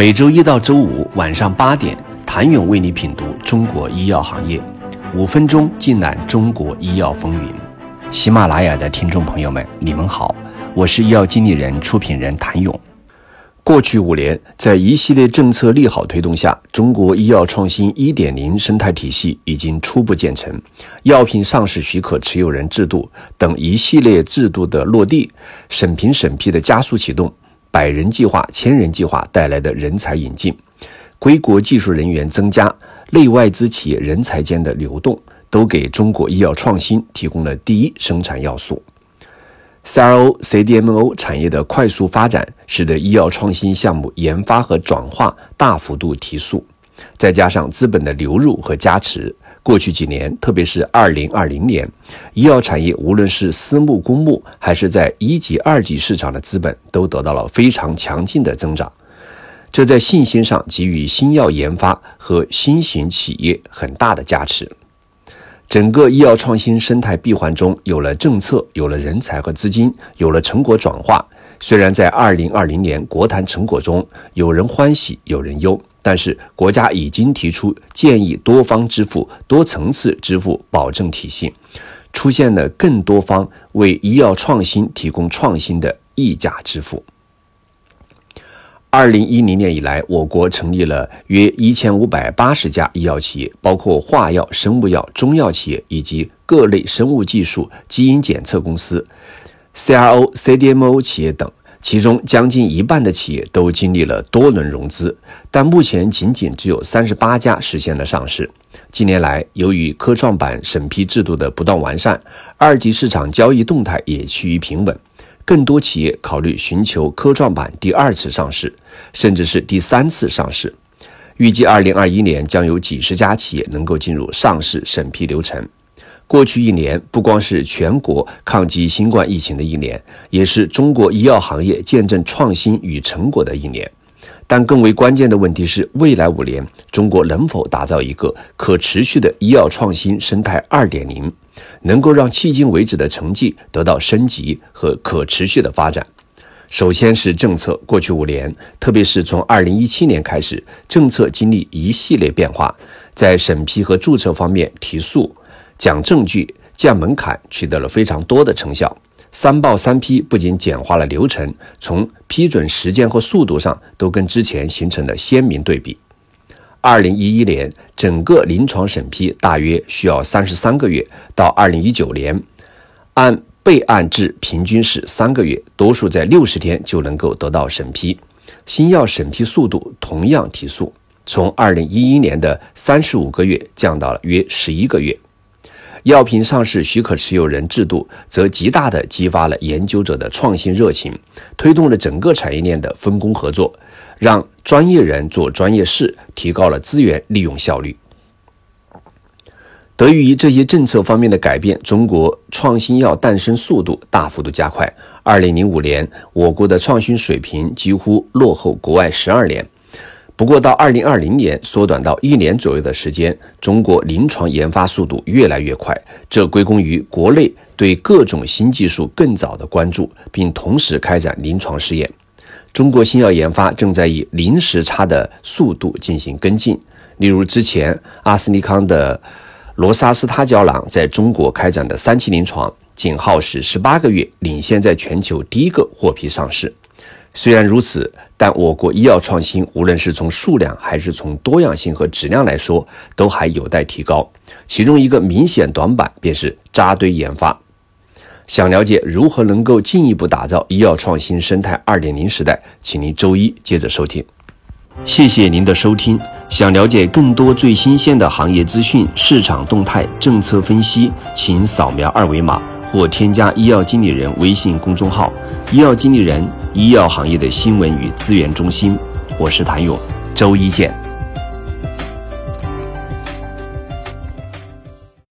每周一到周五晚上八点，谭勇为你品读中国医药行业，五分钟尽览中国医药风云。喜马拉雅的听众朋友们，你们好，我是医药经理人、出品人谭勇。过去五年，在一系列政策利好推动下，中国医药创新1.0生态体系已经初步建成，药品上市许可持有人制度等一系列制度的落地，审评审批的加速启动，百人计划、千人计划带来的人才引进，归国技术人员增加，内外资企业人才间的流动，都给中国医药创新提供了第一生产要素。CRO、CDMO 产业的快速发展，使得医药创新项目研发和转化大幅度提速。再加上资本的流入和加持，过去几年，特别是2020年，医药产业无论是私募、公募，还是在一级、二级市场的资本，都得到了非常强劲的增长。这在信心上给予新药研发和新型企业很大的加持。整个医药创新生态闭环中，有了政策，有了人才和资金，有了成果转化。虽然在二零二零年国谈成果中，有人欢喜，有人忧，但是国家已经提出建议多方支付、多层次支付保证体系，出现了更多方为医药创新提供创新的溢价支付。二零一零年以来，我国成立了约一千五百八十家医药企业，包括化药、生物药、中药企业以及各类生物技术、基因检测公司、CRO、CDMO 企业等。其中，将近一半的企业都经历了多轮融资，但目前仅仅只有三十八家实现了上市。近年来，由于科创板审批制度的不断完善，二级市场交易动态也趋于平稳。更多企业考虑寻求科创板第二次上市，甚至是第三次上市。预计二零二一年将有几十家企业能够进入上市审批流程。过去一年不光是全国抗击新冠疫情的一年，也是中国医药行业见证创新与成果的一年。但更为关键的问题是，未来五年中国能否打造一个可持续的医药创新生态二点零？能够让迄今为止的成绩得到升级和可持续的发展。首先是政策，过去五年，特别是从二零一七年开始，政策经历一系列变化，在审批和注册方面提速、讲证据、降门槛，取得了非常多的成效。三报三批不仅简化了流程，从批准时间和速度上都跟之前形成了鲜明对比。二零一一年，整个临床审批大约需要三十三个月；到二零一九年，按备案制平均是三个月，多数在六十天就能够得到审批。新药审批速度同样提速，从二零一一年的三十五个月降到了约十一个月。药品上市许可持有人制度则极大地激发了研究者的创新热情，推动了整个产业链的分工合作，让专业人做专业事，提高了资源利用效率。得益于这些政策方面的改变，中国创新药诞生速度大幅度加快。二零零五年，我国的创新水平几乎落后国外十二年。不过，到二零二零年，缩短到一年左右的时间，中国临床研发速度越来越快。这归功于国内对各种新技术更早的关注，并同时开展临床试验。中国新药研发正在以零时差的速度进行跟进。例如，之前阿斯利康的罗沙斯他胶囊在中国开展的三期临床，仅耗时十八个月，领先在全球第一个获批上市。虽然如此，但我国医药创新无论是从数量还是从多样性和质量来说，都还有待提高。其中一个明显短板便是扎堆研发。想了解如何能够进一步打造医药创新生态二点零时代，请您周一接着收听。谢谢您的收听。想了解更多最新鲜的行业资讯、市场动态、政策分析，请扫描二维码或添加医药经理人微信公众号“医药经理人”。医药行业的新闻与资源中心，我是谭勇，周一见。